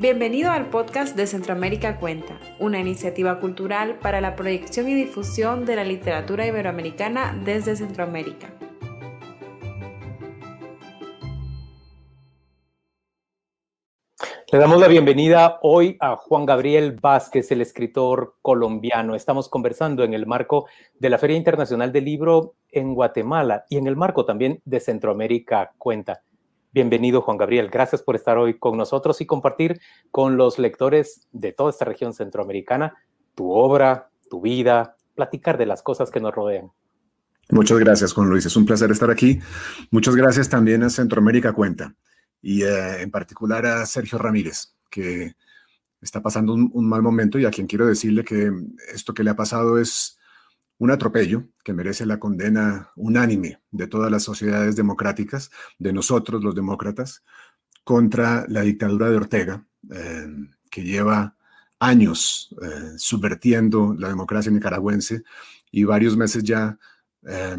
Bienvenido al podcast de Centroamérica Cuenta, una iniciativa cultural para la proyección y difusión de la literatura iberoamericana desde Centroamérica. Le damos la bienvenida hoy a Juan Gabriel Vázquez, el escritor colombiano. Estamos conversando en el marco de la Feria Internacional del Libro en Guatemala y en el marco también de Centroamérica Cuenta. Bienvenido, Juan Gabriel. Gracias por estar hoy con nosotros y compartir con los lectores de toda esta región centroamericana tu obra, tu vida, platicar de las cosas que nos rodean. Muchas gracias, Juan Luis. Es un placer estar aquí. Muchas gracias también a Centroamérica Cuenta y eh, en particular a Sergio Ramírez, que está pasando un, un mal momento y a quien quiero decirle que esto que le ha pasado es un atropello que merece la condena unánime de todas las sociedades democráticas, de nosotros los demócratas, contra la dictadura de Ortega, eh, que lleva años eh, subvertiendo la democracia nicaragüense y varios meses ya eh,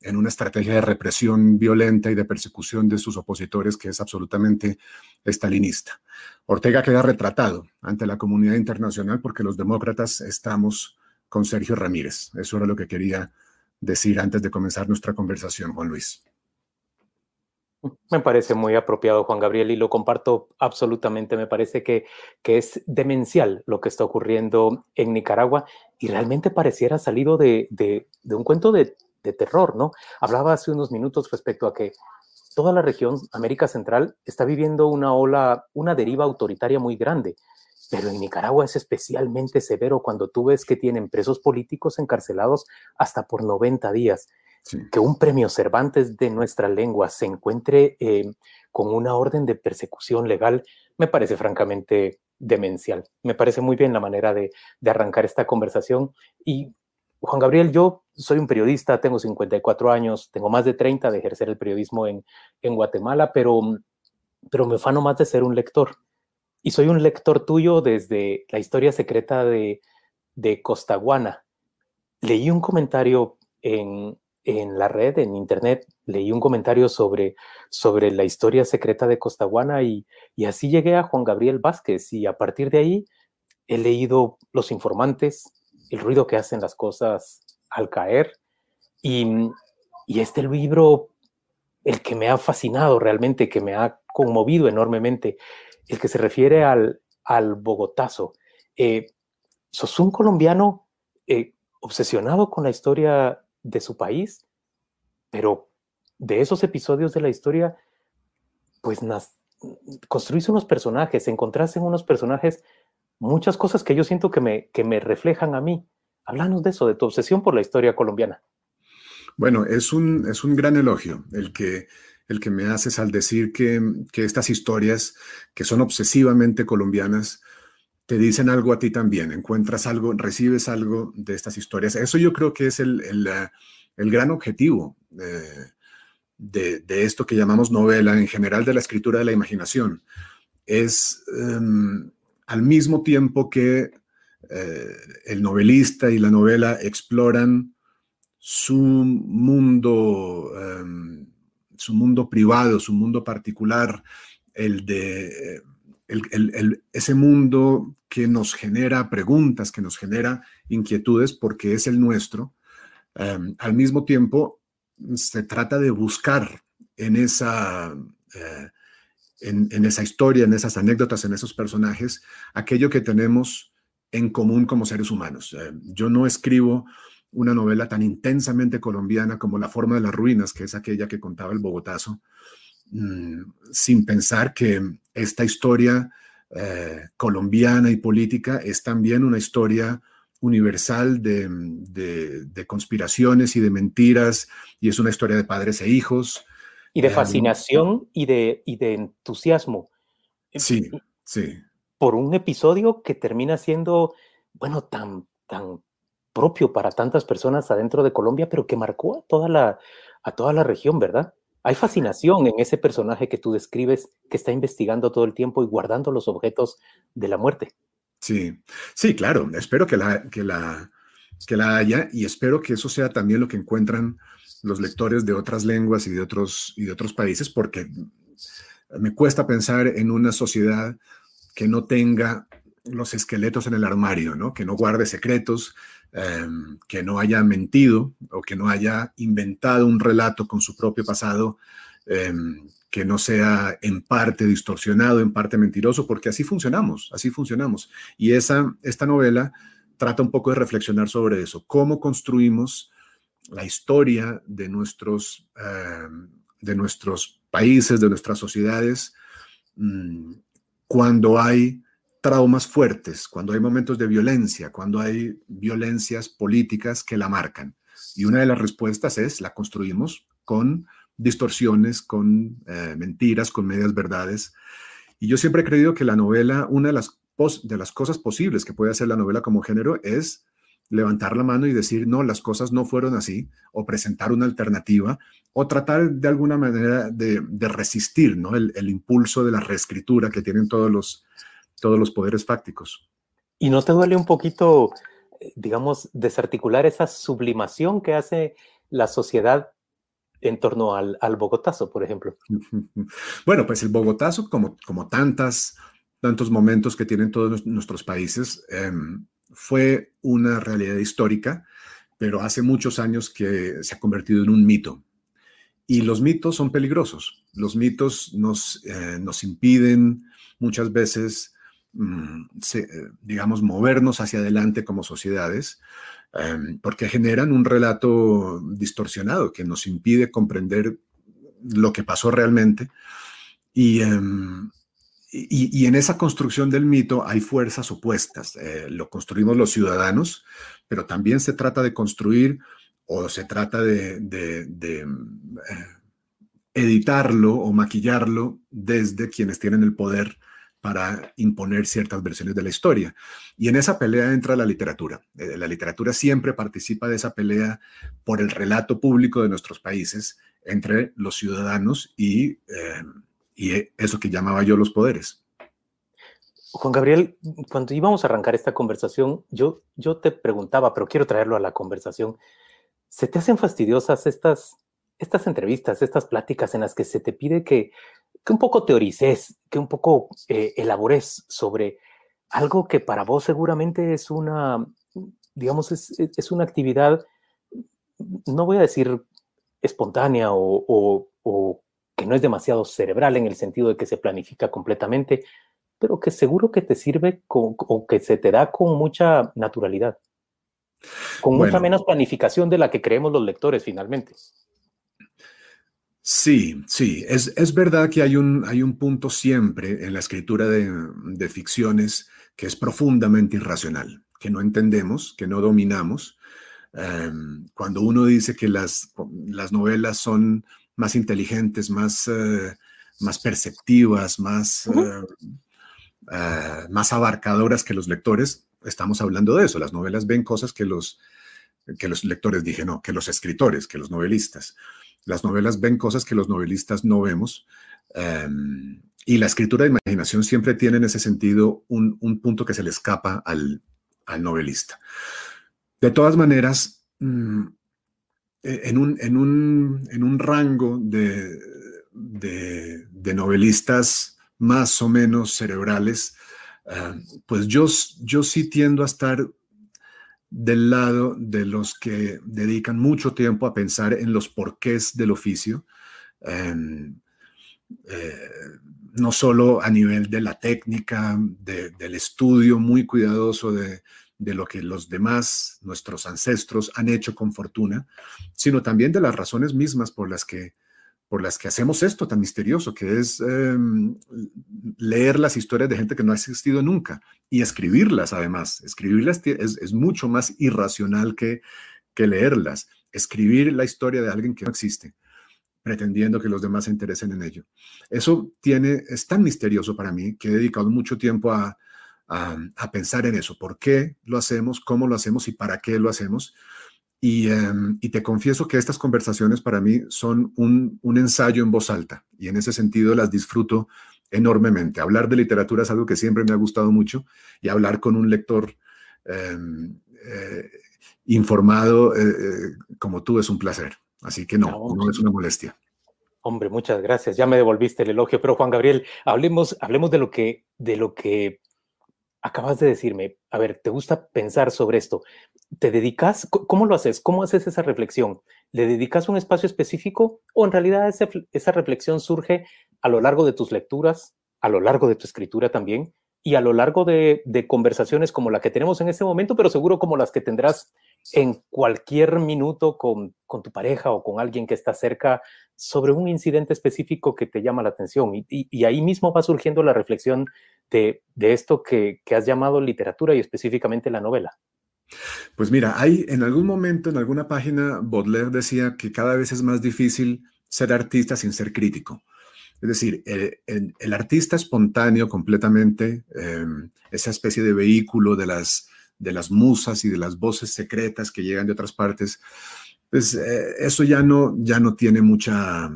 en una estrategia de represión violenta y de persecución de sus opositores que es absolutamente estalinista. Ortega queda retratado ante la comunidad internacional porque los demócratas estamos con Sergio Ramírez. Eso era lo que quería decir antes de comenzar nuestra conversación, Juan Luis. Me parece muy apropiado, Juan Gabriel, y lo comparto absolutamente. Me parece que, que es demencial lo que está ocurriendo en Nicaragua y realmente pareciera salido de, de, un cuento de, de terror, ¿no? Hablaba hace unos minutos respecto a que toda la región, América Central, está viviendo una ola, una deriva autoritaria muy grande. Pero en Nicaragua es especialmente severo cuando tú ves que tienen presos políticos encarcelados hasta por 90 días. Que un premio Cervantes de nuestra lengua se encuentre eh, con una orden de persecución legal me parece francamente demencial. Me parece muy bien la manera de, de arrancar esta conversación. Y Juan Gabriel, yo soy un periodista, tengo 54 años, tengo más de 30 de ejercer el periodismo en, en Guatemala, pero, pero me fano más de ser un lector y soy un lector tuyo desde la historia secreta de, Costaguana. Leí un comentario en, en, la red, en internet, leí un comentario sobre, sobre la historia secreta de Costaguana y, y así llegué a Juan Gabriel Vázquez y a partir de ahí he leído Los Informantes, el ruido que hacen las cosas al caer y, y este libro, el que me ha fascinado realmente, que me ha conmovido enormemente, el que se refiere al, al Bogotazo. Eh, ¿Sos un colombiano eh, obsesionado con la historia de su país? Pero de esos episodios de la historia, pues nas, construís unos personajes, encontrás en unos personajes muchas cosas que yo siento que me, que me reflejan a mí. Háblanos de eso, de tu obsesión por la historia colombiana. Bueno, es un, es un gran elogio el que el que me haces al decir que, estas historias, que son obsesivamente colombianas, te dicen algo a ti también, encuentras algo, recibes algo de estas historias. Eso yo creo que es el, el, gran objetivo de, de, esto que llamamos novela, en general de la escritura de la imaginación. Es em, al mismo tiempo que eh, el novelista y la novela exploran su mundo em, su mundo privado, su mundo particular, el de ese mundo que nos genera preguntas, que nos genera inquietudes, porque es el nuestro. Em, al mismo tiempo, se trata de buscar en esa, eh, en, esa historia, en esas anécdotas, en esos personajes, aquello que tenemos en común como seres humanos. Em, yo no escribo una novela tan intensamente colombiana como La forma de las ruinas, que es aquella que contaba el Bogotazo, mm, sin pensar que esta historia eh, colombiana y política es también una historia universal de, conspiraciones y de mentiras, y es una historia de padres e hijos. Y de eh, fascinación y, de, y de entusiasmo. Sí, sí. Por un episodio que termina siendo, bueno, tan, tan propio para tantas personas adentro de Colombia, pero que marcó a toda la, a toda la región, ¿verdad? Hay fascinación en ese personaje que tú describes, que está investigando todo el tiempo y guardando los objetos de la muerte. Sí, sí, claro. Espero que la, que la, que la haya y espero que eso sea también lo que encuentran los lectores de otras lenguas y de otros, y de otros países, porque me cuesta pensar en una sociedad que no tenga los esqueletos en el armario, ¿no? que no guarde secretos, em, que no haya mentido o que no haya inventado un relato con su propio pasado, em, que no sea en parte distorsionado, en parte mentiroso, porque así funcionamos, así funcionamos. Y esa, esta novela trata un poco de reflexionar sobre eso, cómo construimos la historia de nuestros, em, de nuestros países, de nuestras sociedades, mm, cuando hay traumas fuertes, cuando hay momentos de violencia, cuando hay violencias políticas que la marcan. Y una de las respuestas es, la construimos con distorsiones, con eh, mentiras, con medias verdades. Y yo siempre he creído que la novela, una de las, de las cosas posibles que puede hacer la novela como género es levantar la mano y decir, no, las cosas no fueron así, o presentar una alternativa, o tratar de alguna manera de, resistir ¿no? el, el, impulso de la reescritura que tienen todos los, todos los poderes fácticos. ¿Y no te duele un poquito, eh, digamos, desarticular esa sublimación que hace la sociedad en torno al, al Bogotazo, por ejemplo? Bueno, pues el Bogotazo, como, como tantas, tantos momentos que tienen todos nuestros países, em, fue una realidad histórica, pero hace muchos años que se ha convertido en un mito. Y los mitos son peligrosos. Los mitos nos, eh, nos impiden muchas veces digamos, movernos hacia adelante como sociedades, em, porque generan un relato distorsionado que nos impide comprender lo que pasó realmente. Em, y, y, en esa construcción del mito hay fuerzas opuestas. Eh, lo construimos los ciudadanos, pero también se trata de construir o se trata de, de, eh, editarlo o maquillarlo desde quienes tienen el poder para imponer ciertas versiones de la historia. Y en esa pelea entra la literatura. Eh, la literatura siempre participa de esa pelea por el relato público de nuestros países entre los ciudadanos y, eh, y eso que llamaba yo los poderes. Juan Gabriel, cuando íbamos a arrancar esta conversación, yo, yo te preguntaba, pero quiero traerlo a la conversación, ¿se te hacen fastidiosas estas, estas entrevistas, estas pláticas en las que se te pide que que un poco teorices, que un poco eh, elabores sobre algo que para vos seguramente es una, digamos, es, es una actividad, no voy a decir espontánea o, o, que no es demasiado cerebral en el sentido de que se planifica completamente, pero que seguro que te sirve o que se te da con mucha naturalidad, con mucha menos planificación de la que creemos los lectores finalmente. Sí, sí, es, es, verdad que hay un, hay un punto siempre en la escritura de, de, ficciones que es profundamente irracional, que no entendemos, que no dominamos. Em, cuando uno dice que las, las, novelas son más inteligentes, más, eh, más perceptivas, más, eh, eh, más abarcadoras que los lectores, estamos hablando de eso. Las novelas ven cosas que los, que los lectores, dije no, que los escritores, que los novelistas. Las novelas ven cosas que los novelistas no vemos. Em, y la escritura de imaginación siempre tiene en ese sentido un, punto que se le escapa al, novelista. De todas maneras, mm, e, en, un, en, un, rango de, de, novelistas más o menos cerebrales, em, pues yo sí tiendo a estar del lado de los que dedican mucho tiempo a pensar en los porqués del oficio, em, eh, no solo a nivel de la técnica, del estudio muy cuidadoso de, de lo que los demás, nuestros ancestros, han hecho con fortuna, sino también de las razones mismas por las que por las que hacemos esto tan misterioso, que es em, leer las historias de gente que no ha existido nunca y escribirlas además. Escribirlas es, mucho más irracional que, que leerlas. Escribir la historia de alguien que no existe, pretendiendo que los demás se interesen en ello. Eso tiene, es tan misterioso para mí que he dedicado mucho tiempo a, a pensar en eso. ¿Por qué lo hacemos? ¿Cómo lo hacemos? ¿Y para qué lo hacemos? Em, y, te confieso que estas conversaciones para mí son un, ensayo en voz alta y en ese sentido las disfruto enormemente. Hablar de literatura es algo que siempre me ha gustado mucho y hablar con un lector em, eh, informado eh, eh, como tú es un placer. Así que no, no es una molestia. Hombre, muchas gracias. Ya me devolviste el elogio, pero Juan Gabriel, hablemos, hablemos de lo que de lo que acabas de decirme. A ver, ¿te gusta pensar sobre esto? ¿Te dedicas? ¿Cómo lo haces? ¿Cómo haces esa reflexión? ¿Le dedicas un espacio específico o en realidad esa, reflexión surge a lo largo de tus lecturas, a lo largo de tu escritura también y a lo largo de, conversaciones como la que tenemos en este momento, pero seguro como las que tendrás en cualquier minuto con, tu pareja o con alguien que está cerca sobre un incidente específico que te llama la atención. Y, ahí mismo va surgiendo la reflexión de, esto que, que, has llamado literatura y específicamente la novela. Pues mira, hay en algún momento, en alguna página, Baudelaire decía que cada vez es más difícil ser artista sin ser crítico. Es decir, el, artista espontáneo completamente, em, esa especie de vehículo de las, de las musas y de las voces secretas que llegan de otras partes, pues eh, eso ya no, ya no tiene mucha,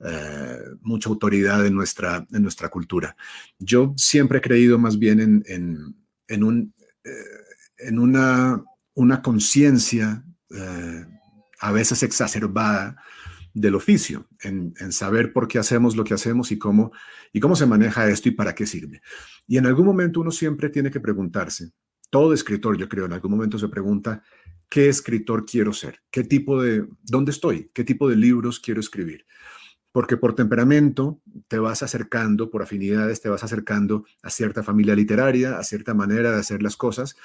eh, mucha autoridad en nuestra, en nuestra cultura. Yo siempre he creído más bien en, en, un, eh, en una, una conciencia a veces exacerbada del oficio, en, saber por qué hacemos lo que hacemos y cómo, y cómo se maneja esto y para qué sirve. Y en algún momento uno siempre tiene que preguntarse, todo escritor yo creo en algún momento se pregunta, ¿qué escritor quiero ser? ¿Qué tipo de, dónde estoy? ¿Qué tipo de libros quiero escribir? Porque por temperamento te vas acercando, por afinidades te vas acercando a cierta familia literaria, a cierta manera de hacer las cosas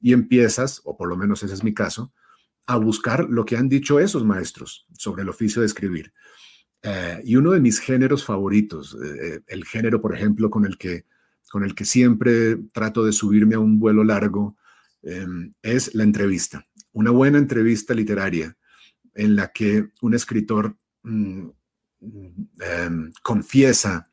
y empiezas, o por lo menos ese es mi caso, a buscar lo que han dicho esos maestros sobre el oficio de escribir. Eh, y uno de mis géneros favoritos, eh, el género, por ejemplo, con el que, con el que siempre trato de subirme a un vuelo largo, em, es la entrevista. Una buena entrevista literaria en la que un escritor mm, em, confiesa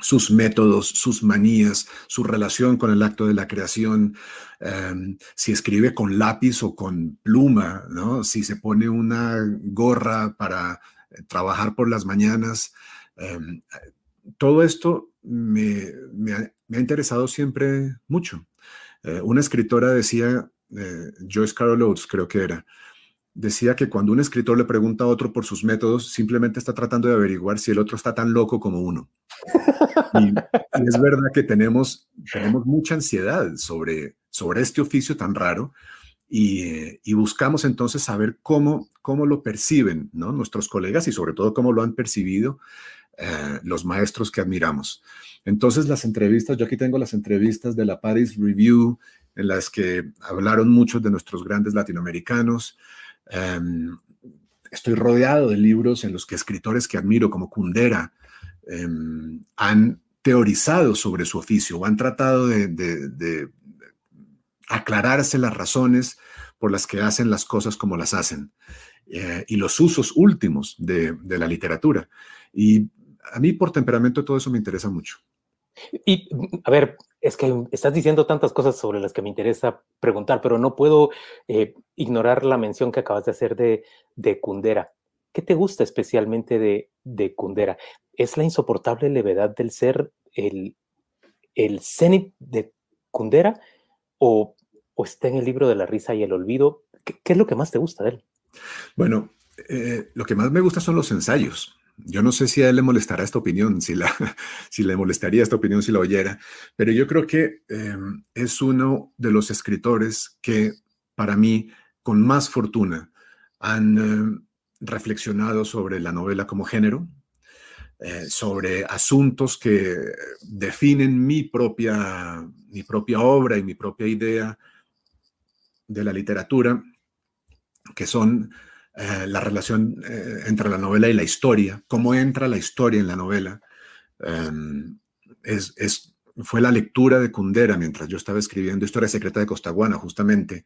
sus métodos, sus manías, su relación con el acto de la creación, em, si escribe con lápiz o con pluma, ¿no? si se pone una gorra para eh, trabajar por las mañanas. Todo esto me, ha, interesado siempre mucho. Eh, una escritora decía, eh, Joyce Carol Oates creo que era, decía que cuando un escritor le pregunta a otro por sus métodos, simplemente está tratando de averiguar si el otro está tan loco como uno. Y, es verdad que tenemos, tenemos mucha ansiedad sobre, sobre este oficio tan raro y, y, buscamos entonces saber cómo, cómo lo perciben ¿no? nuestros colegas y sobre todo cómo lo han percibido eh, los maestros que admiramos. Entonces las entrevistas, yo aquí tengo las entrevistas de la Paris Review en las que hablaron muchos de nuestros grandes latinoamericanos. Em, estoy rodeado de libros en los que escritores que admiro, como Kundera, em, han teorizado sobre su oficio o han tratado de, aclararse las razones por las que hacen las cosas como las hacen eh, y los usos últimos de, la literatura. Y a mí por temperamento todo eso me interesa mucho. Y a ver, es que estás diciendo tantas cosas sobre las que me interesa preguntar, pero no puedo eh, ignorar la mención que acabas de hacer de, de Kundera. ¿Qué te gusta especialmente de, de Kundera? ¿Es la insoportable levedad del ser el, el cenit de Kundera o, o, está en el libro de la risa y el olvido? ¿Qué, es lo que más te gusta de él? Bueno, eh, lo que más me gusta son los ensayos. Yo no sé si a él le molestará esta opinión, si, la, si le molestaría esta opinión si la oyera, pero yo creo que em, es uno de los escritores que para mí, con más fortuna, han em, reflexionado sobre la novela como género, eh, sobre asuntos que definen mi propia, mi propia obra y mi propia idea de la literatura, que son eh, la relación eh, entre la novela y la historia, cómo entra la historia en la novela. Em, es, fue la lectura de Kundera mientras yo estaba escribiendo Historia Secreta de Costaguana, justamente,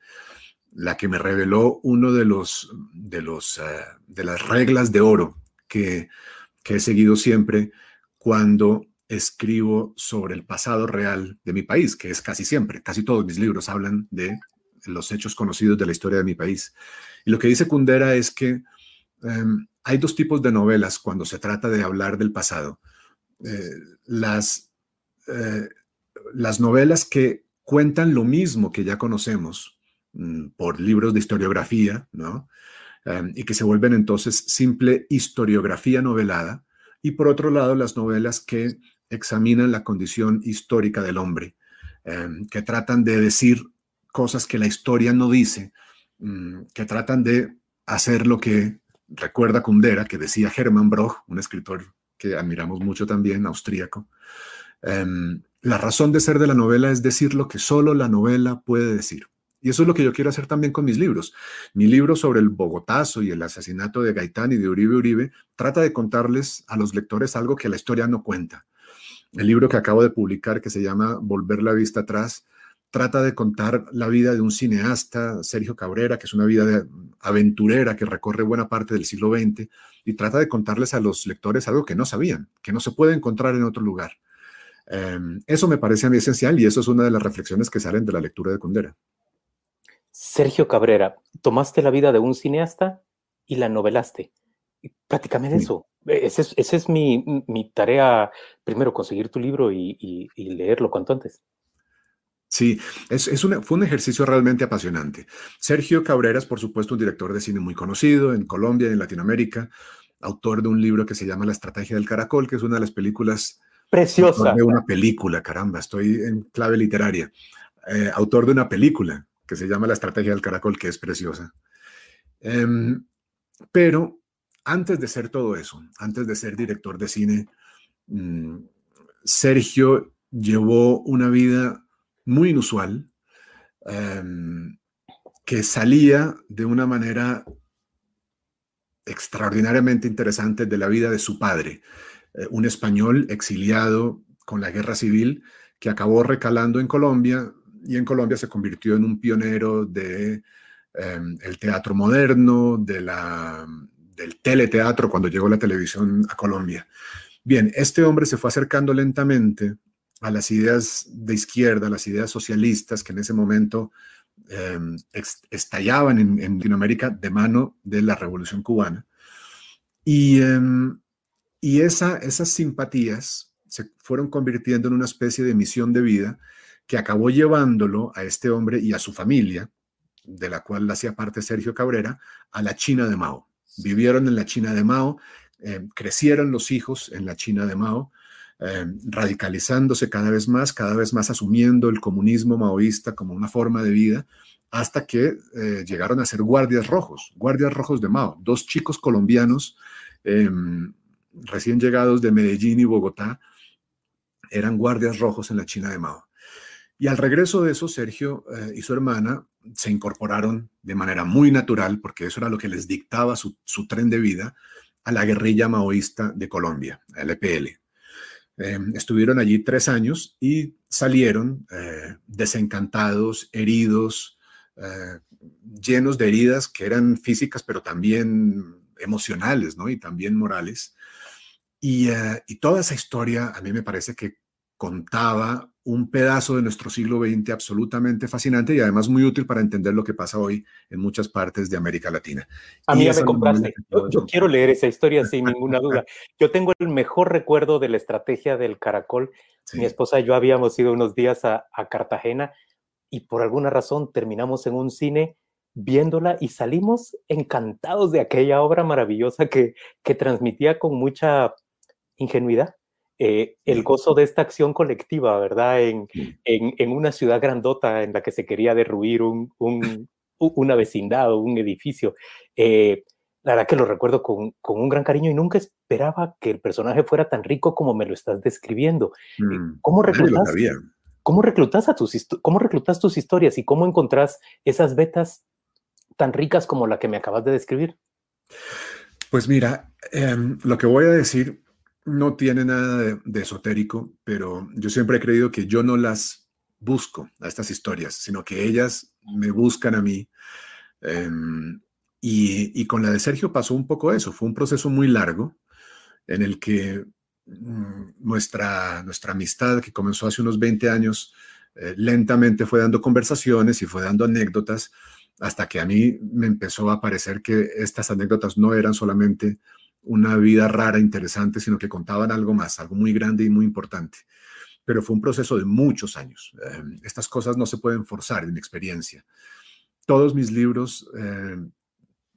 la que me reveló uno de los de los eh, de las reglas de oro que, que he seguido siempre cuando escribo sobre el pasado real de mi país, que es casi siempre, casi todos mis libros hablan de los hechos conocidos de la historia de mi país. Y lo que dice Kundera es que em, hay dos tipos de novelas cuando se trata de hablar del pasado. Eh, las, eh, las novelas que cuentan lo mismo que ya conocemos mm, por libros de historiografía, ¿no? Em, y que se vuelven entonces simple historiografía novelada. Y por otro lado, las novelas que examinan la condición histórica del hombre, em, que tratan de decir cosas que la historia no dice, mm, que tratan de hacer lo que recuerda Kundera, que decía Hermann Broch, un escritor que admiramos mucho también, austríaco. Em, la razón de ser de la novela es decir lo que solo la novela puede decir. Y eso es lo que yo quiero hacer también con mis libros. Mi libro sobre el Bogotazo y el asesinato de Gaitán y de Uribe Uribe trata de contarles a los lectores algo que la historia no cuenta. El libro que acabo de publicar, que se llama Volver la vista atrás, trata de contar la vida de un cineasta, Sergio Cabrera, que es una vida de aventurera que recorre buena parte del siglo XX, y trata de contarles a los lectores algo que no sabían, que no se puede encontrar en otro lugar. Em, eso me parece a mí esencial y eso es una de las reflexiones que salen de la lectura de Kundera. Sergio Cabrera, tomaste la vida de un cineasta y la novelaste. Prácticamente eso. Esa es, mi, tarea, primero conseguir tu libro y, leerlo cuanto antes. Sí, es, fue un ejercicio realmente apasionante. Sergio Cabrera es, por supuesto, un director de cine muy conocido en Colombia y en Latinoamérica, autor de un libro que se llama La Estrategia del Caracol, que es una de las películas... Preciosa. De una película, caramba, estoy en clave literaria. Eh, autor de una película que se llama La Estrategia del Caracol, que es preciosa. Em, pero antes de ser todo eso, antes de ser director de cine, mm, Sergio llevó una vida muy inusual, em, que salía de una manera extraordinariamente interesante de la vida de su padre, eh, un español exiliado con la guerra civil que acabó recalando en Colombia y en Colombia se convirtió en un pionero de em, el teatro moderno, de la, del teleteatro cuando llegó la televisión a Colombia. Bien, este hombre se fue acercando lentamente a las ideas de izquierda, a las ideas socialistas que en ese momento em, estallaban en, Latinoamérica de mano de la Revolución Cubana. Y, em, y esa, esas simpatías se fueron convirtiendo en una especie de misión de vida que acabó llevándolo a este hombre y a su familia, de la cual hacía parte Sergio Cabrera, a la China de Mao. Vivieron en la China de Mao, eh, crecieron los hijos en la China de Mao, eh, radicalizándose cada vez más, cada vez más asumiendo el comunismo maoísta como una forma de vida, hasta que eh, llegaron a ser guardias rojos, guardias rojos de Mao, dos chicos colombianos em, recién llegados de Medellín y Bogotá, eran guardias rojos en la China de Mao. Y al regreso de eso, Sergio eh, y su hermana se incorporaron de manera muy natural, porque eso era lo que les dictaba su, tren de vida, a la guerrilla maoísta de Colombia, el EPL. Em, estuvieron allí tres años y salieron eh, desencantados, heridos, eh, llenos de heridas que eran físicas, pero también emocionales, ¿no? Y también morales. Y, y toda esa historia a mí me parece que contaba un pedazo de nuestro siglo XX absolutamente fascinante y además muy útil para entender lo que pasa hoy en muchas partes de América Latina. A mí ya me compraste. Yo, quiero leer esa historia sin ninguna duda. Yo tengo el mejor recuerdo de la estrategia del caracol. Mi esposa y yo habíamos ido unos días a, Cartagena y por alguna razón terminamos en un cine viéndola y salimos encantados de aquella obra maravillosa que, que transmitía con mucha ingenuidad eh, el gozo de esta acción colectiva, ¿verdad? En, en, una ciudad grandota en la que se quería derruir un, un, una vecindad o un edificio. Eh, la verdad que lo recuerdo con, con, un gran cariño y nunca esperaba que el personaje fuera tan rico como me lo estás describiendo. Eh, mm, ¿Cómo reclutas, ¿cómo reclutas, a tus, cómo reclutas tus historias y cómo encontrás esas vetas tan ricas como la que me acabas de describir? Pues mira, em, lo que voy a decir no tiene nada de, esotérico, pero yo siempre he creído que yo no las busco a estas historias, sino que ellas me buscan a mí. Em, y, con la de Sergio pasó un poco eso, fue un proceso muy largo en el que mm, nuestra, nuestra amistad, que comenzó hace unos 20 años, eh, lentamente fue dando conversaciones y fue dando anécdotas, hasta que a mí me empezó a parecer que estas anécdotas no eran solamente una vida rara, interesante, sino que contaban algo más, algo muy grande y muy importante. Pero fue un proceso de muchos años. Em, estas cosas no se pueden forzar en experiencia. Todos mis libros em,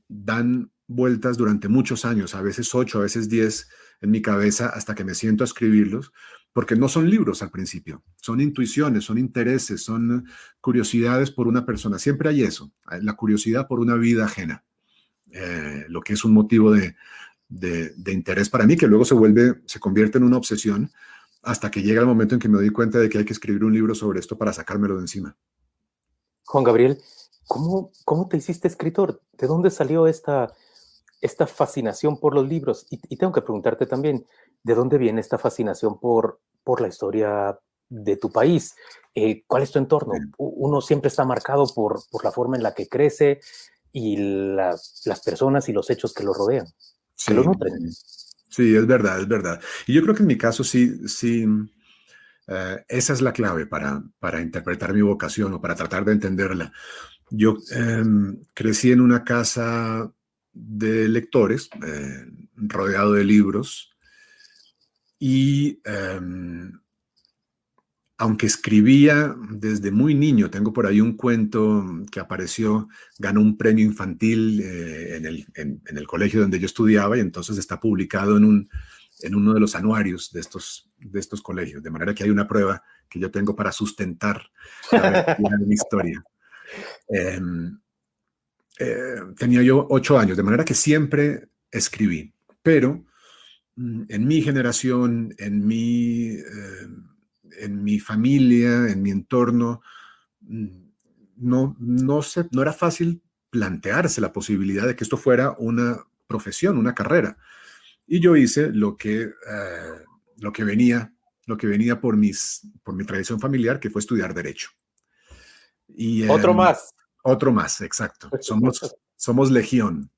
dan vueltas durante muchos años, a veces ocho, a veces diez en mi cabeza hasta que me siento a escribirlos porque no son libros al principio, son intuiciones, son intereses, son curiosidades por una persona. Siempre hay eso, la curiosidad por una vida ajena, eh, lo que es un motivo de, de, interés para mí, que luego se vuelve, se convierte en una obsesión hasta que llega el momento en que me doy cuenta de que hay que escribir un libro sobre esto para sacármelo de encima. Juan Gabriel, ¿cómo, cómo te hiciste escritor? ¿De dónde salió esta, esta fascinación por los libros? Y, tengo que preguntarte también, ¿de dónde viene esta fascinación por, por la historia de tu país? Eh, ¿Cuál es tu entorno? Uno siempre está marcado por, por la forma en la que crece y las personas y los hechos que lo rodean, sí, lo nutren. Sí, es verdad, es verdad. Y yo creo que en mi caso sí, sí, eh, esa es la clave para, para interpretar mi vocación o para tratar de entenderla. Yo em, crecí en una casa de lectores, eh, rodeado de libros, y em, aunque escribía desde muy niño, tengo por ahí un cuento que apareció, ganó un premio infantil eh, en, el, en, el, colegio donde yo estudiaba y entonces está publicado en, un, en uno de los anuarios de estos, de estos colegios, de manera que hay una prueba que yo tengo para sustentar la mi historia. Em, eh, tenía yo ocho años, de manera que siempre escribí, pero mm, en mi generación, en mi, eh, en mi familia, en mi entorno, mm, no, no, se, no era fácil plantearse la posibilidad de que esto fuera una profesión, una carrera. Y yo hice lo que, eh, lo que venía, lo que venía por, mis, por mi tradición familiar, que fue estudiar derecho. Y, Otro em, más. Otro más, exacto. Somos, somos legión,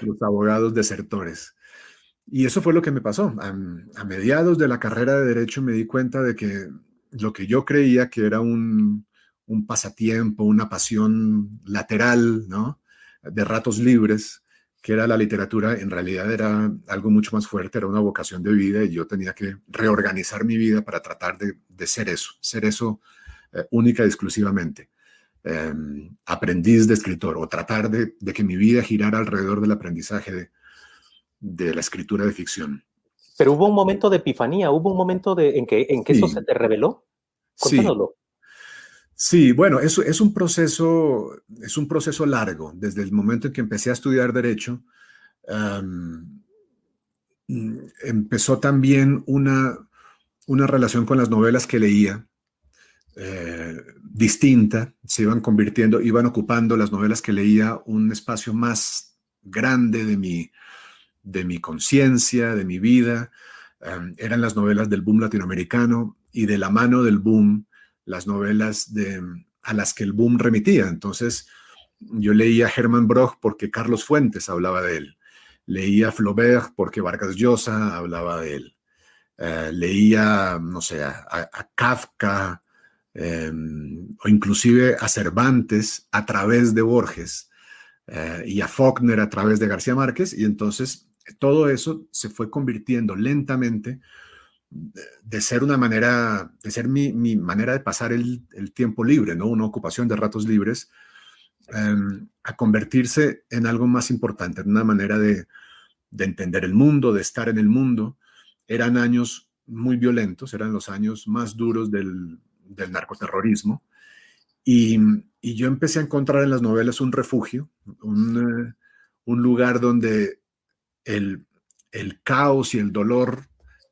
los abogados desertores. Y eso fue lo que me pasó. A, mediados de la carrera de derecho me di cuenta de que lo que yo creía que era un, pasatiempo, una pasión lateral, ¿no? De ratos libres, que era la literatura, en realidad era algo mucho más fuerte, era una vocación de vida y yo tenía que reorganizar mi vida para tratar de, de ser eso, ser eso eh, única y exclusivamente. Em, aprendiz de escritor o tratar de, que mi vida girara alrededor del aprendizaje de, de, la escritura de ficción. Pero hubo un momento de epifanía, hubo un momento de, en que, en que eso se te reveló. Cuéntanoslo. Sí. sí, bueno, eso es un proceso, es un proceso largo. Desde el momento en que empecé a estudiar derecho, em, empezó también una, una relación con las novelas que leía eh, distinta, se iban convirtiendo, iban ocupando las novelas que leía un espacio más grande de mi, de mi conciencia, de mi vida. Em, eran las novelas del boom latinoamericano y de la mano del boom, las novelas de, a las que el boom remitía. Entonces, yo leía Hermann Broch porque Carlos Fuentes hablaba de él. Leía Flaubert porque Vargas Llosa hablaba de él. Eh, leía, no sé, a Kafka, Em, o inclusive a Cervantes a través de Borges eh, y a Faulkner a través de García Márquez, y entonces todo eso se fue convirtiendo lentamente de ser una manera, de ser mi, manera de pasar el, tiempo libre, ¿no? Una ocupación de ratos libres, em, a convertirse en algo más importante, en una manera de, de entender el mundo, de estar en el mundo. Eran años muy violentos, eran los años más duros del, del narcoterrorismo. Y, yo empecé a encontrar en las novelas un refugio, un, eh, lugar donde el, caos y el dolor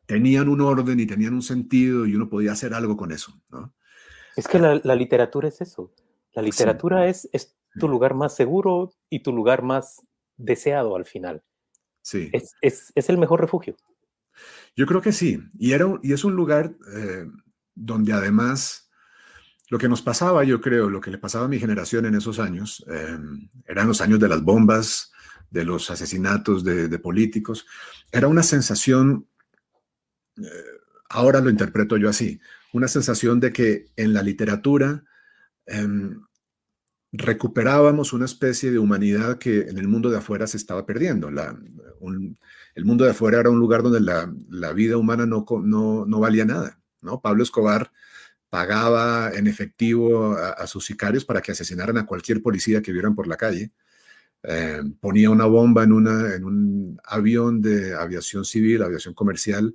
tenían un orden y tenían un sentido y uno podía hacer algo con eso. Es que la, literatura es eso. La literatura es, es tu lugar más seguro y tu lugar más deseado al final. Sí. Es, el mejor refugio. Yo creo que sí. Y, era, y es un lugar eh, donde además lo que nos pasaba, yo creo, lo que le pasaba a mi generación en esos años, em, eran los años de las bombas, de los asesinatos de, políticos, era una sensación, eh, ahora lo interpreto yo así, una sensación de que en la literatura em, recuperábamos una especie de humanidad que en el mundo de afuera se estaba perdiendo. el mundo de afuera era un lugar donde la, vida humana no, no, no valía nada. ¿no? Pablo Escobar pagaba en efectivo a, sus sicarios para que asesinaran a cualquier policía que vieran por la calle. Eh, ponía una bomba en, un avión de aviación civil, aviación comercial,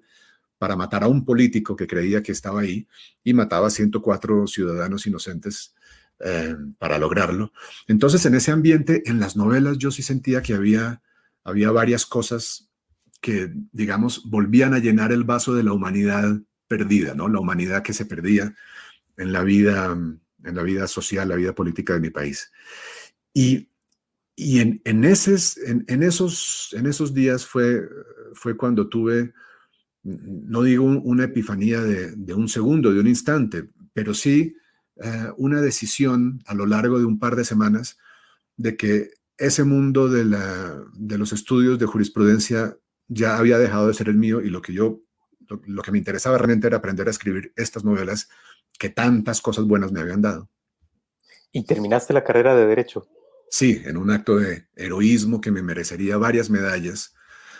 para matar a un político que creía que estaba ahí y mataba a 104 ciudadanos inocentes eh, para lograrlo. Entonces, en ese ambiente, en las novelas, yo sí sentía que había, había varias cosas que, digamos, volvían a llenar el vaso de la humanidad perdida, ¿no? La humanidad que se perdía en la vida, en la vida social, la vida política de mi país. Y, y en, esos, días fue, cuando tuve, no digo una epifanía de, de, un segundo, de un instante, pero sí eh, una decisión a lo largo de un par de semanas de que ese mundo de, la, de los estudios de jurisprudencia ya había dejado de ser el mío y lo que yo, lo, que me interesaba realmente era aprender a escribir estas novelas que tantas cosas buenas me habían dado. ¿Y terminaste la carrera de Derecho? Sí, en un acto de heroísmo que me merecería varias medallas.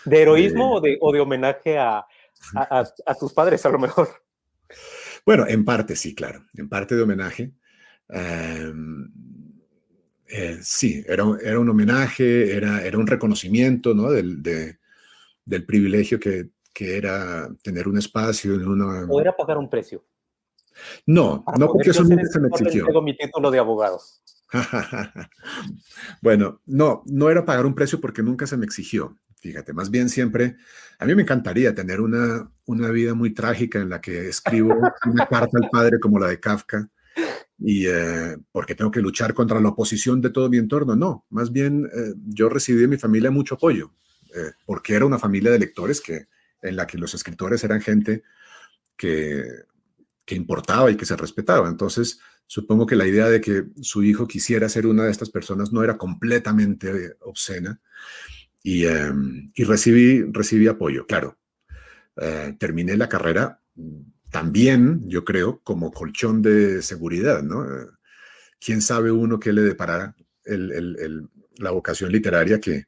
¿De heroísmo o, de, o, de, homenaje a, a, a, tus padres a lo mejor? Bueno, en parte sí, claro, en parte de homenaje. Um, eh, sí, era, era, un homenaje, era, era un reconocimiento ¿no? del, de, del privilegio que, que, era tener un espacio en una... ¿O era pagar un precio? No, Para no porque eso nunca se me exigió. Tengo mi título de abogado. bueno, no, no era pagar un precio porque nunca se me exigió. Fíjate, más bien siempre, a mí me encantaría tener una, una vida muy trágica en la que escribo una carta al padre como la de Kafka y eh, porque tengo que luchar contra la oposición de todo mi entorno. No, más bien eh, yo recibí de mi familia mucho apoyo, eh, porque era una familia de lectores que, en la que los escritores eran gente que, que importaba y que se respetaba. Entonces, supongo que la idea de que su hijo quisiera ser una de estas personas no era completamente obscena y, em, y recibí, recibí apoyo, claro. Eh, terminé la carrera también, yo creo, como colchón de seguridad, ¿no? Eh, ¿Quién sabe uno qué le deparará el, el, la vocación literaria que,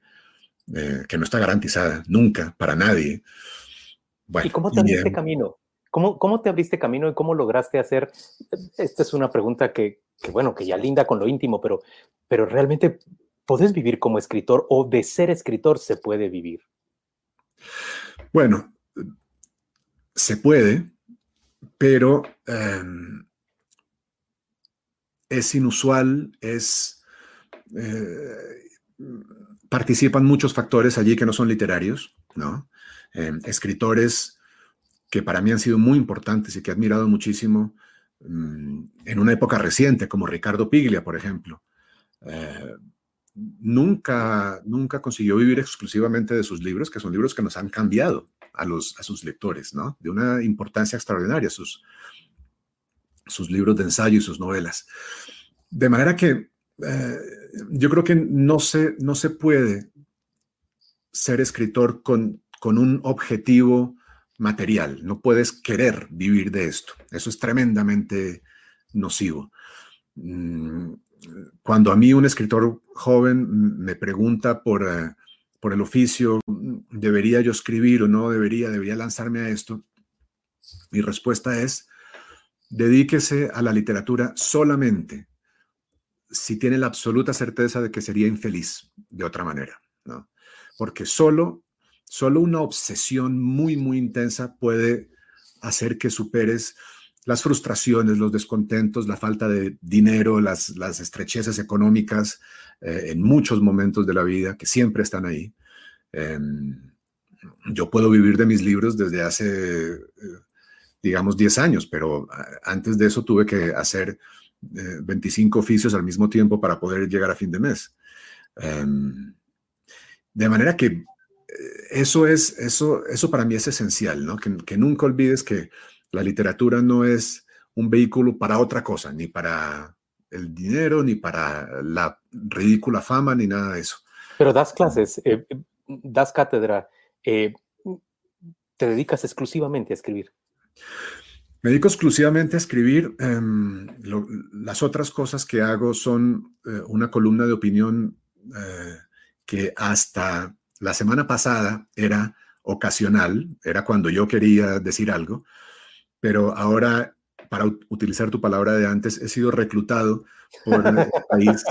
eh, que no está garantizada nunca para nadie? Bueno, ¿Y cómo te abriste camino? ¿Cómo, ¿Cómo te abriste camino y cómo lograste hacer? Esta es una pregunta que, bueno, que ya linda con lo íntimo, pero, pero realmente ¿Podés vivir como escritor o de ser escritor se puede vivir? Bueno, se puede, pero eh, es inusual, es... Eh, participan muchos factores allí que no son literarios, ¿no? Eh, escritores que para mí han sido muy importantes y que he admirado muchísimo mm, en una época reciente, como Ricardo Piglia, por ejemplo. Eh, nunca, nunca consiguió vivir exclusivamente de sus libros, que son libros que nos han cambiado a, los, a sus lectores, ¿no? De una importancia extraordinaria, sus, sus libros de ensayo y sus novelas. De manera que eh, yo creo que no se, no se puede ser escritor con, con un objetivo material, no puedes querer vivir de esto, eso es tremendamente nocivo. Mm, cuando a mí un escritor joven me pregunta por, eh, por el oficio, ¿debería yo escribir o no debería, debería lanzarme a esto? Mi respuesta es, dedíquese a la literatura solamente si tiene la absoluta certeza de que sería infeliz de otra manera, ¿no? Porque solo, solo una obsesión muy, muy intensa puede hacer que superes las frustraciones, los descontentos, la falta de dinero, las, las estrecheces económicas eh, en muchos momentos de la vida que siempre están ahí. Em, yo puedo vivir de mis libros desde hace, eh, digamos, 10 años, pero antes de eso tuve que hacer 25 eh, oficios al mismo tiempo para poder llegar a fin de mes. Em, de manera que eso es, eso, eso para mí es esencial, ¿no? Que, que nunca olvides que la literatura no es un vehículo para otra cosa, ni para el dinero, ni para la ridícula fama, ni nada de eso. Pero das clases, eh, das cátedra, eh, te dedicas exclusivamente a escribir. Me dedico exclusivamente a escribir. Em, las otras cosas que hago son eh, una columna de opinión que hasta la semana pasada era ocasional, era cuando yo quería decir algo, pero ahora, para utilizar tu palabra de antes, he sido reclutado por el país,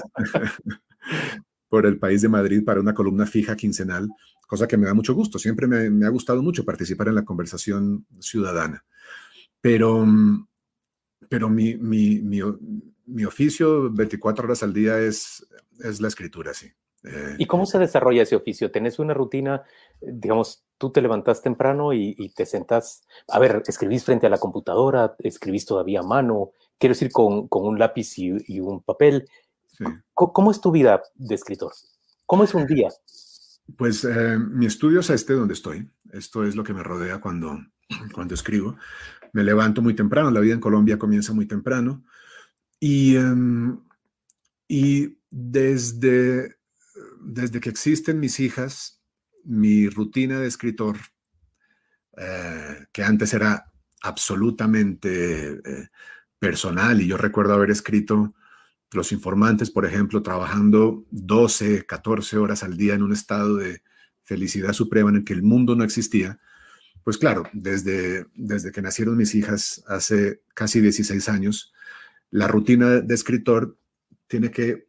por el país de Madrid para una columna fija quincenal cosa que me da mucho gusto. Siempre me, ha gustado mucho participar en la conversación ciudadana. Pero, pero mi, mi, mi, oficio 24 horas al día es, es la escritura, sí. Eh, ¿Y cómo se desarrolla ese oficio? ¿Tenés una rutina, digamos, tú te levantás temprano y, te sentás, a ver, escribís frente a la computadora, escribís todavía a mano, quiero decir, con, con un lápiz y, un papel. ¿Cómo, es tu vida de escritor? ¿Cómo es un día? Pues eh, mi estudio es este donde estoy. Esto es lo que me rodea cuando, cuando escribo. Me levanto muy temprano, la vida en Colombia comienza muy temprano. Y, em, y desde, desde que existen mis hijas, mi rutina de escritor, eh, que antes era absolutamente eh, personal, y yo recuerdo haber escrito los informantes, por ejemplo, trabajando 12, 14 horas al día en un estado de felicidad suprema en el que el mundo no existía, pues claro, desde, desde que nacieron mis hijas hace casi 16 años, la rutina de escritor tiene que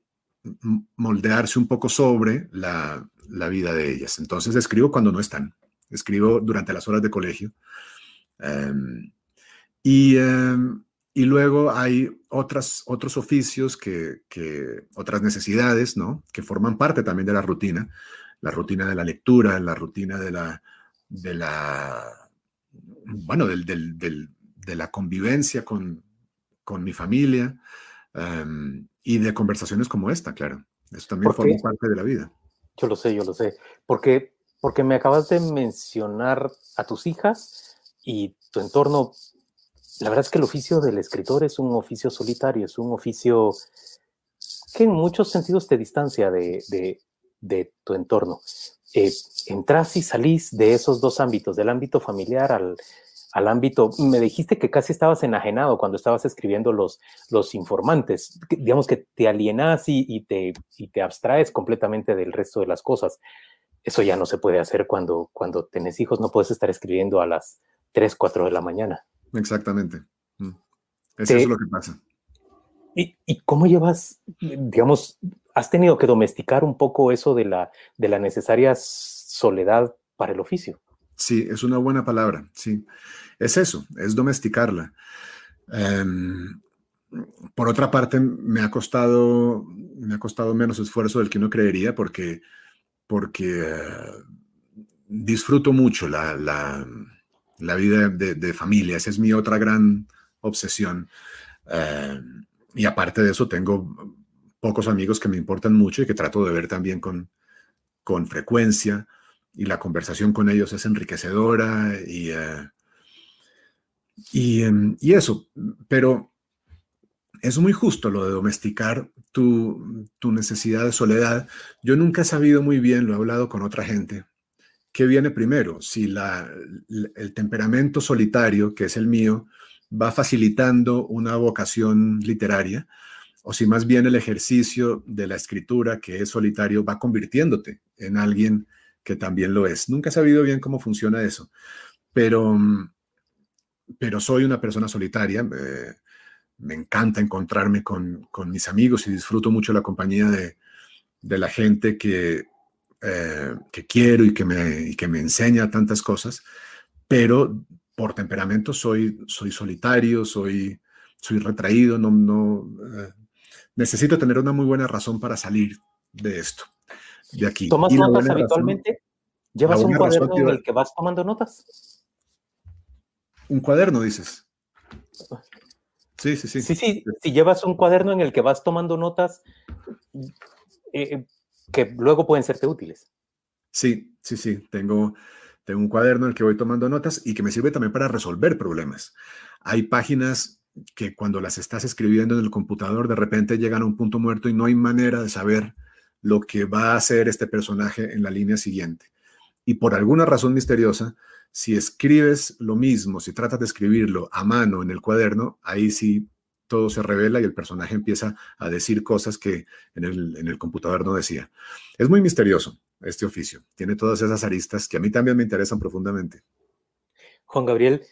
moldearse un poco sobre la, vida de ellas. Entonces escribo cuando no están, escribo durante las horas de colegio. Em, y em, y luego hay otras, otros oficios que, otras necesidades, ¿no? Que forman parte también de la rutina. La rutina de la lectura, la rutina de la, de la, bueno, del, de la convivencia con, mi familia em, y de conversaciones como esta, claro. Eso también forma parte de la vida. Yo lo sé, yo lo sé. Porque, porque me acabas de mencionar a tus hijas y tu entorno la verdad es que el oficio del escritor es un oficio solitario, es un oficio que en muchos sentidos te distancia de, tu entorno. Eh, entras y salís de esos dos ámbitos, del ámbito familiar al, ámbito, me dijiste que casi estabas enajenado cuando estabas escribiendo los, los informantes, digamos que te alienas y, te, y te abstraes completamente del resto de las cosas. Eso ya no se puede hacer cuando, cuando tenés hijos, no puedes estar escribiendo a las 3, 4 de la mañana. Exactamente. Mm. Eso es lo que pasa. ¿Y, cómo llevas, digamos, has tenido que domesticar un poco eso de la, de la necesaria soledad para el oficio? Sí, es una buena palabra, sí. Es eso, es domesticarla. Em, por otra parte, me ha costado, me ha costado menos esfuerzo del que uno creería porque, porque disfruto mucho la, la vida de, familia. Esa es mi otra gran obsesión. Eh, y aparte de eso, tengo pocos amigos que me importan mucho y que trato de ver también con, con frecuencia. Y la conversación con ellos es enriquecedora y, eh, em, y, eso. Pero es muy justo lo de domesticar tu, tu necesidad de soledad. Yo nunca he sabido muy bien, lo he hablado con otra gente, ¿qué viene primero? Si la, el temperamento solitario, que es el mío, va facilitando una vocación literaria, o si más bien el ejercicio de la escritura, que es solitario, va convirtiéndote en alguien también lo es. Nunca he sabido bien cómo funciona eso, pero, pero soy una persona solitaria. me encanta encontrarme con, mis amigos y disfruto mucho la compañía de, de la gente que, eh, que quiero y que, me, que me enseña tantas cosas, pero por temperamento soy, soy solitario, soy, soy retraído, no, no, eh, necesito tener una muy buena razón para salir de esto, de aquí. ¿Tomas notas habitualmente? ¿Llevas un cuaderno en el que vas tomando notas? Un cuaderno, dices. Sí, sí, sí. Sí, sí, si llevas un cuaderno en el que vas tomando notas, eh, que luego pueden serte útiles. Sí, sí, sí. Tengo, tengo un cuaderno en el que voy tomando notas y que me sirve también para resolver problemas. Hay páginas que cuando las estás escribiendo en el computador de repente llegan a un punto muerto y no hay manera de saber lo que va a hacer este personaje en la línea siguiente. Y por alguna razón misteriosa, si escribes lo mismo, si tratas de escribirlo a mano en el cuaderno, ahí sí todo se revela y el personaje empieza a decir cosas que en el, computador no decía. Es muy misterioso este oficio. Tiene todas esas aristas que a mí también me interesan profundamente. Juan Gabriel,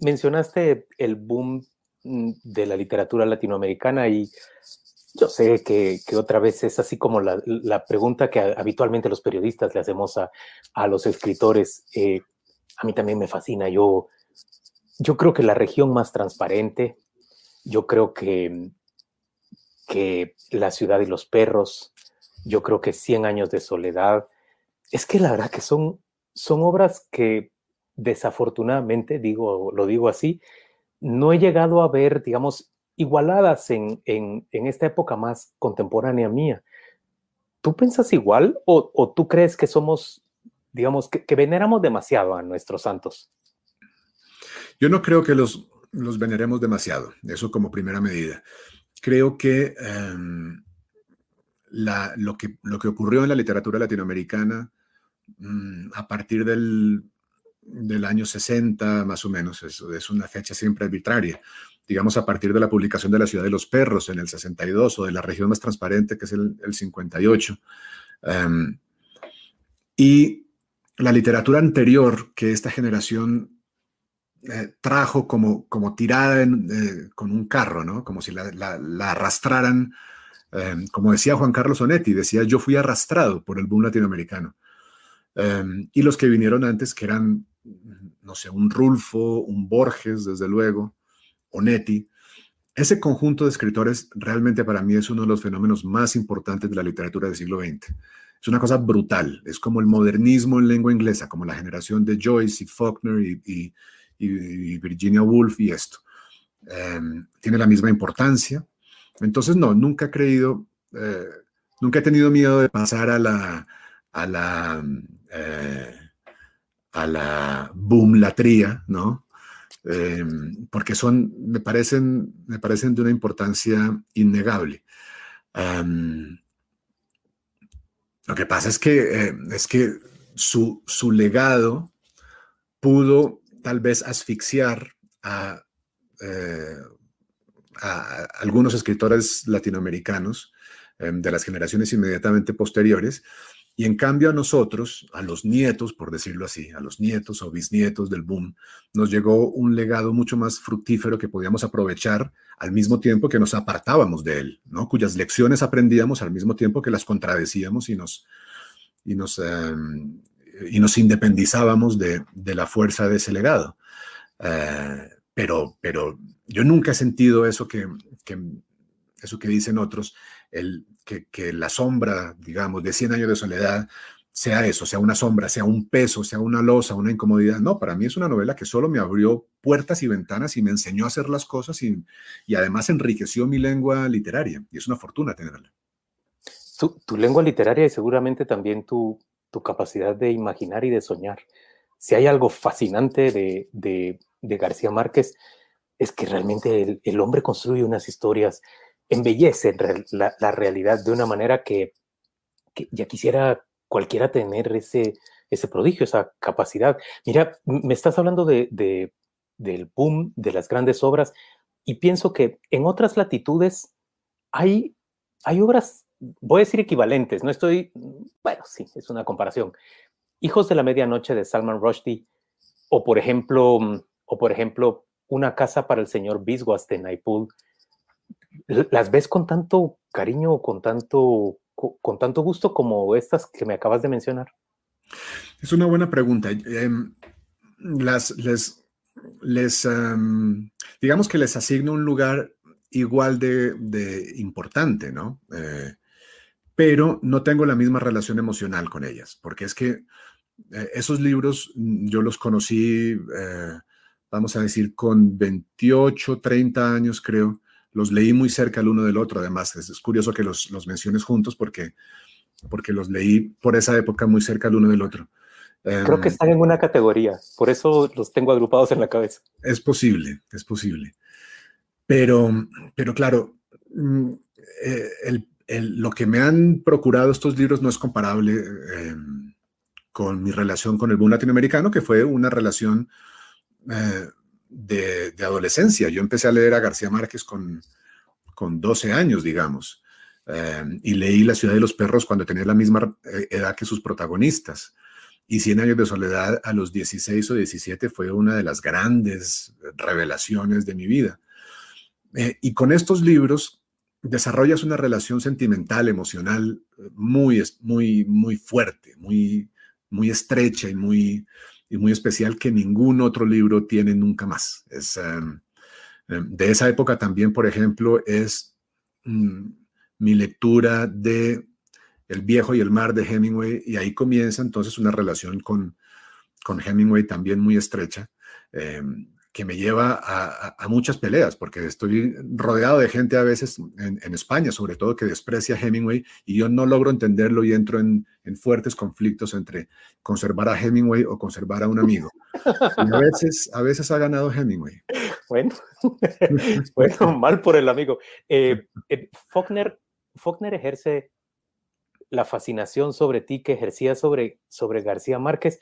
mencionaste el boom mm, de la literatura latinoamericana y Yo sé que, otra vez es así como la, pregunta que habitualmente los periodistas le hacemos a, los escritores. Eh, a mí también me fascina. Yo, yo creo que la región más transparente, yo creo que, que La ciudad y los perros, yo creo que 100 años de soledad, es que la verdad que son, son obras que desafortunadamente, digo, lo digo así, no he llegado a ver, digamos, igualadas en, esta época más contemporánea mía. ¿Tú piensas igual o, tú crees que somos, digamos, que, veneramos demasiado a nuestros santos? Yo no creo que los, los veneremos demasiado, eso como primera medida. Creo que, em, lo que lo que ocurrió en la literatura latinoamericana mm, a partir del, del, año 60, más o menos, es, es una fecha siempre arbitraria, digamos, a partir de la publicación de La Ciudad de los Perros en el 62 o de La Región Más Transparente, que es el, 58. Em, y la literatura anterior que esta generación eh, trajo como, como tirada eh, con un carro, ¿no? Como si la, arrastraran, em, como decía Juan Carlos Onetti, decía, yo fui arrastrado por el boom latinoamericano. Em, y los que vinieron antes, que eran, no sé, un Rulfo, un Borges, desde luego, Onetti. Ese conjunto de escritores realmente para mí es uno de los fenómenos más importantes de la literatura del siglo XX. Es una cosa brutal, es como el modernismo en lengua inglesa, como la generación de Joyce y Faulkner y, Virginia Woolf y esto. Em, tiene la misma importancia. Entonces, no, nunca he creído, eh, nunca he tenido miedo de pasar a la, a la, eh, a la boomlatría, ¿no? Em, porque son, me parecen, me parecen de una importancia innegable. lo que pasa es que, eh, es que su, su, legado pudo tal vez asfixiar a, eh, algunos escritores latinoamericanos em, de las generaciones inmediatamente posteriores y en cambio a nosotros, a los nietos, por decirlo así, a los nietos o bisnietos del boom, nos llegó un legado mucho más fructífero que podíamos aprovechar al mismo tiempo que nos apartábamos de él, ¿no? cuyas lecciones aprendíamos al mismo tiempo que las contradecíamos y nos, y nos, em, y nos independizábamos de, de, la fuerza de ese legado. Eh, pero, pero yo nunca he sentido eso que, que, eso que dicen otros, el que, la sombra, digamos, de 100 años de soledad sea eso, sea una sombra, sea un peso, sea una losa, una incomodidad. No, para mí es una novela que solo me abrió puertas y ventanas y me enseñó a hacer las cosas y, y además enriqueció mi lengua literaria. Y es una fortuna tenerla. Tu, lengua literaria y seguramente también tu, tu, capacidad de imaginar y de soñar. Si hay algo fascinante de, de, García Márquez, es que realmente el hombre construye unas historias embellece la, realidad de una manera que, ya quisiera cualquiera tener ese, ese prodigio, esa capacidad. Mira, me estás hablando de, del boom de las grandes obras y pienso que en otras latitudes hay, hay obras, voy a decir equivalentes, no estoy, bueno, sí, es una comparación. Hijos de la Medianoche de Salman Rushdie, o por ejemplo, o por ejemplo, Una casa para el señor Biswas de Naipul, las ves con tanto cariño, con tanto, con tanto gusto como estas que me acabas de mencionar? Es una buena pregunta. Em, las, les, les digamos que les asigno un lugar igual de, importante, ¿no? Eh, pero no tengo la misma relación emocional con ellas, porque es que eh, esos libros mm, yo los conocí, eh, vamos a decir, con 28, 30 años, creo, los leí muy cerca el uno del otro, además. Es, curioso que los, los, menciones juntos porque, porque los leí por esa época muy cerca el uno del otro. Creo que em, están en una categoría, por eso los tengo agrupados en la cabeza. Es posible, es posible. Pero, pero claro, mm, eh, lo que me han procurado estos libros no es comparable em, con mi relación con el boom latinoamericano, que fue una relación eh, de, adolescencia. Yo empecé a leer a García Márquez con, con 12 años, digamos, eh, y leí La ciudad de los perros cuando tenía la misma eh, edad que sus protagonistas. Y Cien años de soledad a los 16 o 17 fue una de las grandes revelaciones de mi vida. Eh, y con estos libros desarrollas una relación sentimental, emocional muy, muy, muy fuerte, muy, muy estrecha y muy, y muy especial que ningún otro libro tiene nunca más. Es, em, em, de esa época también, por ejemplo, es mm, mi lectura de El viejo y el mar de Hemingway y ahí comienza entonces una relación con, con Hemingway también muy estrecha. Em, que me lleva a, muchas peleas, porque estoy rodeado de gente a veces en, España, sobre todo, que desprecia a Hemingway y yo no logro entenderlo y entro en, fuertes conflictos entre conservar a Hemingway o conservar a un amigo. Y a veces, a veces ha ganado Hemingway. Bueno, bueno mal por el amigo. Eh, eh, Faulkner, Faulkner ejerce la fascinación sobre ti que ejercía sobre, sobre García Márquez.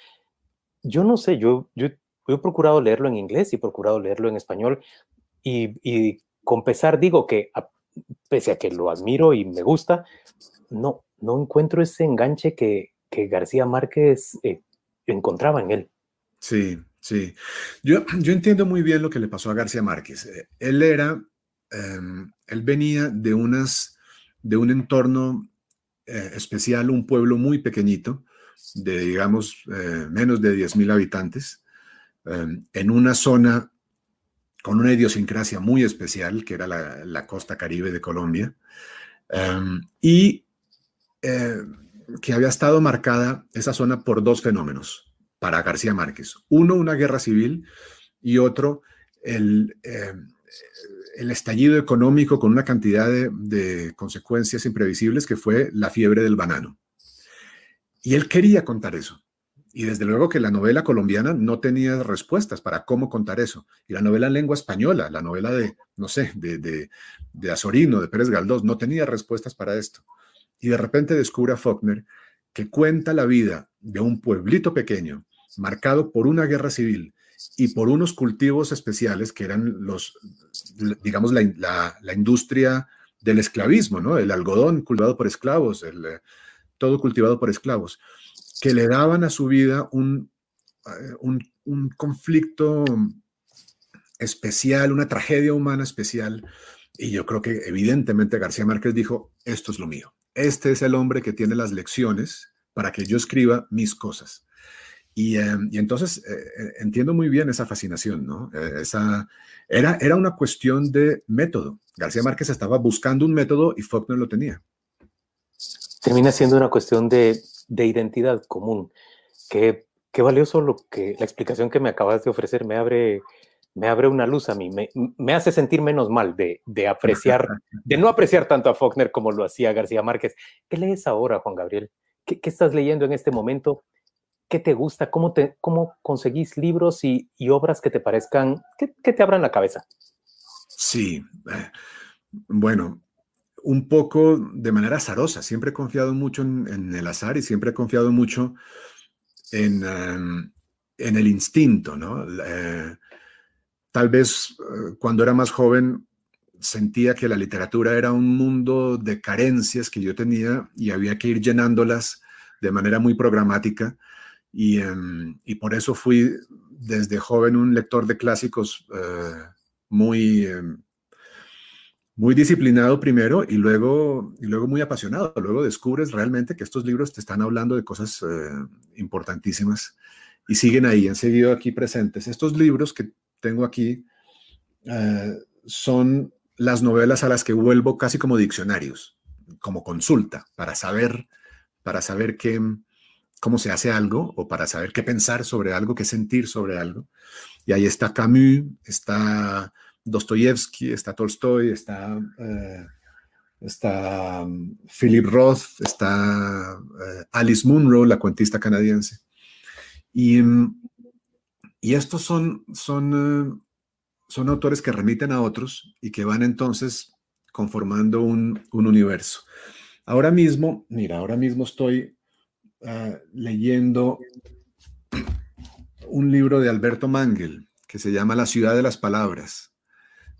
Yo no sé, yo, yo yo he procurado leerlo en inglés y he procurado leerlo en español y, y con pesar digo que pese a que lo admiro y me gusta, no, no encuentro ese enganche que, que García Márquez eh, encontraba en él. Sí, sí. Yo, yo entiendo muy bien lo que le pasó a García Márquez. Eh, él era, em, él venía de, unas, de un entorno eh, especial, un pueblo muy pequeñito, de digamos menos de 10.000 habitantes, Em, en una zona con una idiosincrasia muy especial, que era la, costa caribe de Colombia, em, y eh, que había estado marcada esa zona por dos fenómenos para García Márquez. Uno, una guerra civil, y otro, el, em, estallido económico con una cantidad de consecuencias imprevisibles que fue la fiebre del banano. Y él quería contar eso. Y desde luego que la novela colombiana no tenía respuestas para cómo contar eso. Y la novela en lengua española, la novela de, no sé, de, de, de Azorino, de Pérez Galdós, no tenía respuestas para esto. Y de repente descubre a Faulkner que cuenta la vida de un pueblito pequeño, marcado por una guerra civil y por unos cultivos especiales que eran los, digamos, la, la, industria del esclavismo, ¿no? El algodón cultivado por esclavos, el, eh, todo cultivado por esclavos que le daban a su vida un, eh, un, conflicto especial, una tragedia humana especial. Y yo creo que evidentemente García Márquez dijo, esto es lo mío. Este es el hombre que tiene las lecciones para que yo escriba mis cosas. Y, eh, entonces eh, entiendo muy bien esa fascinación, ¿no? esa, era, era una cuestión de método. García Márquez estaba buscando un método y Faulkner lo tenía. Termina siendo una cuestión de de identidad común. Qué, qué valioso lo que la explicación que me acabas de ofrecer me abre, me abre una luz a mí, me, hace sentir menos mal de, de, apreciar, de no apreciar tanto a Faulkner como lo hacía García Márquez. ¿Qué lees ahora, Juan Gabriel? ¿Qué, estás leyendo en este momento? ¿Qué te gusta? ¿Cómo, te, cómo conseguís libros y, y obras que te parezcan, que, que, te abran la cabeza? Sí, eh, bueno, un poco de manera azarosa. Siempre he confiado mucho en, el azar y siempre he confiado mucho en, em, el instinto, ¿no? Eh, tal vez eh, cuando era más joven sentía que la literatura era un mundo de carencias que yo tenía y había que ir llenándolas de manera muy programática. Y, em, por eso fui desde joven un lector de clásicos eh, muy em, muy disciplinado primero y luego, y luego muy apasionado. Luego descubres realmente que estos libros te están hablando de cosas eh, importantísimas y siguen ahí, han seguido aquí presentes. Estos libros que tengo aquí eh, son las novelas a las que vuelvo casi como diccionarios, como consulta, para saber, para saber qué, cómo se hace algo o para saber qué pensar sobre algo, qué sentir sobre algo. Y ahí está Camus, está Dostoyevsky, está Tolstoy, está, eh, está um, Philip Roth, está eh, Alice Munro, la cuentista canadiense. Y, y estos son, son, eh, son autores que remiten a otros y que van entonces conformando un, un universo. Ahora mismo, mira, ahora mismo estoy leyendo un libro de Alberto Mangel que se llama La ciudad de las palabras.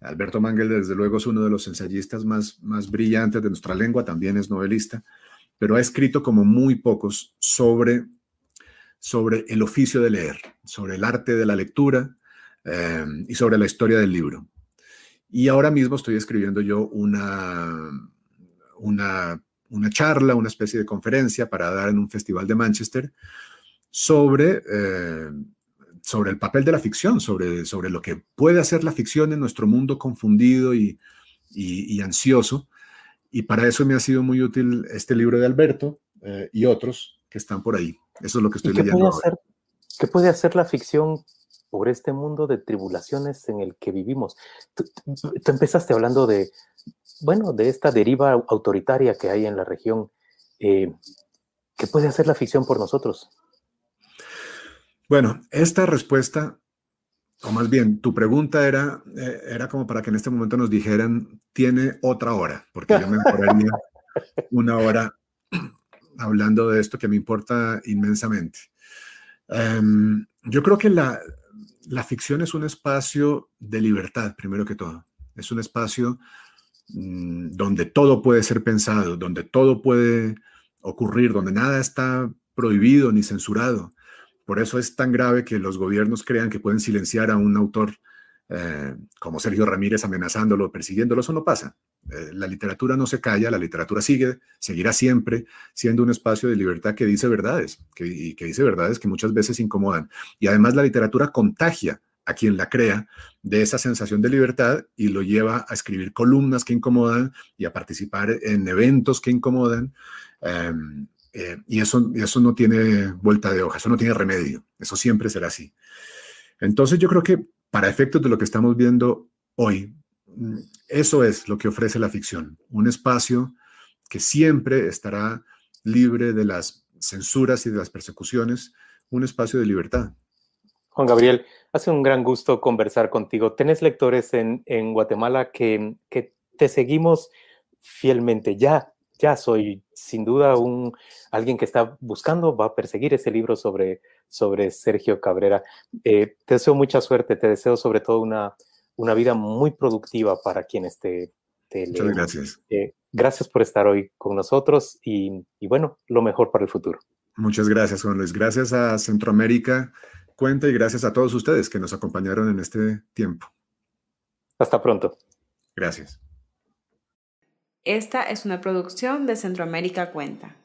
Alberto Mangel, desde luego, es uno de los ensayistas más, más brillantes de nuestra lengua, también es novelista, pero ha escrito como muy pocos sobre, sobre el oficio de leer, sobre el arte de la lectura eh, y sobre la historia del libro. Y ahora mismo estoy escribiendo yo una, una, una charla, una especie de conferencia para dar en un festival de Manchester sobre, eh, sobre el papel de la ficción, sobre, sobre lo que puede hacer la ficción en nuestro mundo confundido y, y, ansioso. Y para eso me ha sido muy útil este libro de Alberto eh, y otros que están por ahí. Eso es lo que estoy leyendo. Puede hacer, ¿Qué puede hacer la ficción por este mundo de tribulaciones en el que vivimos? Tú, empezaste hablando de, bueno, de esta deriva autoritaria que hay en la región. Eh, ¿Qué puede hacer la ficción por nosotros? Bueno, esta respuesta, o más bien, tu pregunta era, eh, era como para que en este momento nos dijeran, tiene otra hora, porque yo me demoraría una hora hablando de esto que me importa inmensamente. Em, yo creo que la, la, ficción es un espacio de libertad, primero que todo. Es un espacio mm, donde todo puede ser pensado, donde todo puede ocurrir, donde nada está prohibido ni censurado. Por eso es tan grave que los gobiernos crean que pueden silenciar a un autor eh, como Sergio Ramírez amenazándolo, persiguiéndolo. Eso no pasa. Eh, la literatura no se calla, la literatura sigue, seguirá siempre siendo un espacio de libertad que dice verdades, que, dice verdades que muchas veces incomodan. Y además la literatura contagia a quien la crea de esa sensación de libertad y lo lleva a escribir columnas que incomodan y a participar en eventos que incomodan. Em, eh, y eso, eso no tiene vuelta de hoja, eso no tiene remedio, eso siempre será así. Entonces yo creo que para efectos de lo que estamos viendo hoy, mm, eso es lo que ofrece la ficción, un espacio que siempre estará libre de las censuras y de las persecuciones, un espacio de libertad. Juan Gabriel, hace un gran gusto conversar contigo. Tenés lectores en, en Guatemala que, que te seguimos fielmente. Ya ya soy sin duda un alguien que está buscando, va a perseguir ese libro sobre, sobre Sergio Cabrera. Eh, te deseo mucha suerte, te deseo sobre todo una, una vida muy productiva para quienes te, te Muchas gracias. Eh, gracias por estar hoy con nosotros y, y, bueno, lo mejor para el futuro. Muchas gracias, Juan Luis. Gracias a Centroamérica Cuenta y gracias a todos ustedes que nos acompañaron en este tiempo. Hasta pronto. Gracias. Esta es una producción de Centroamérica Cuenta.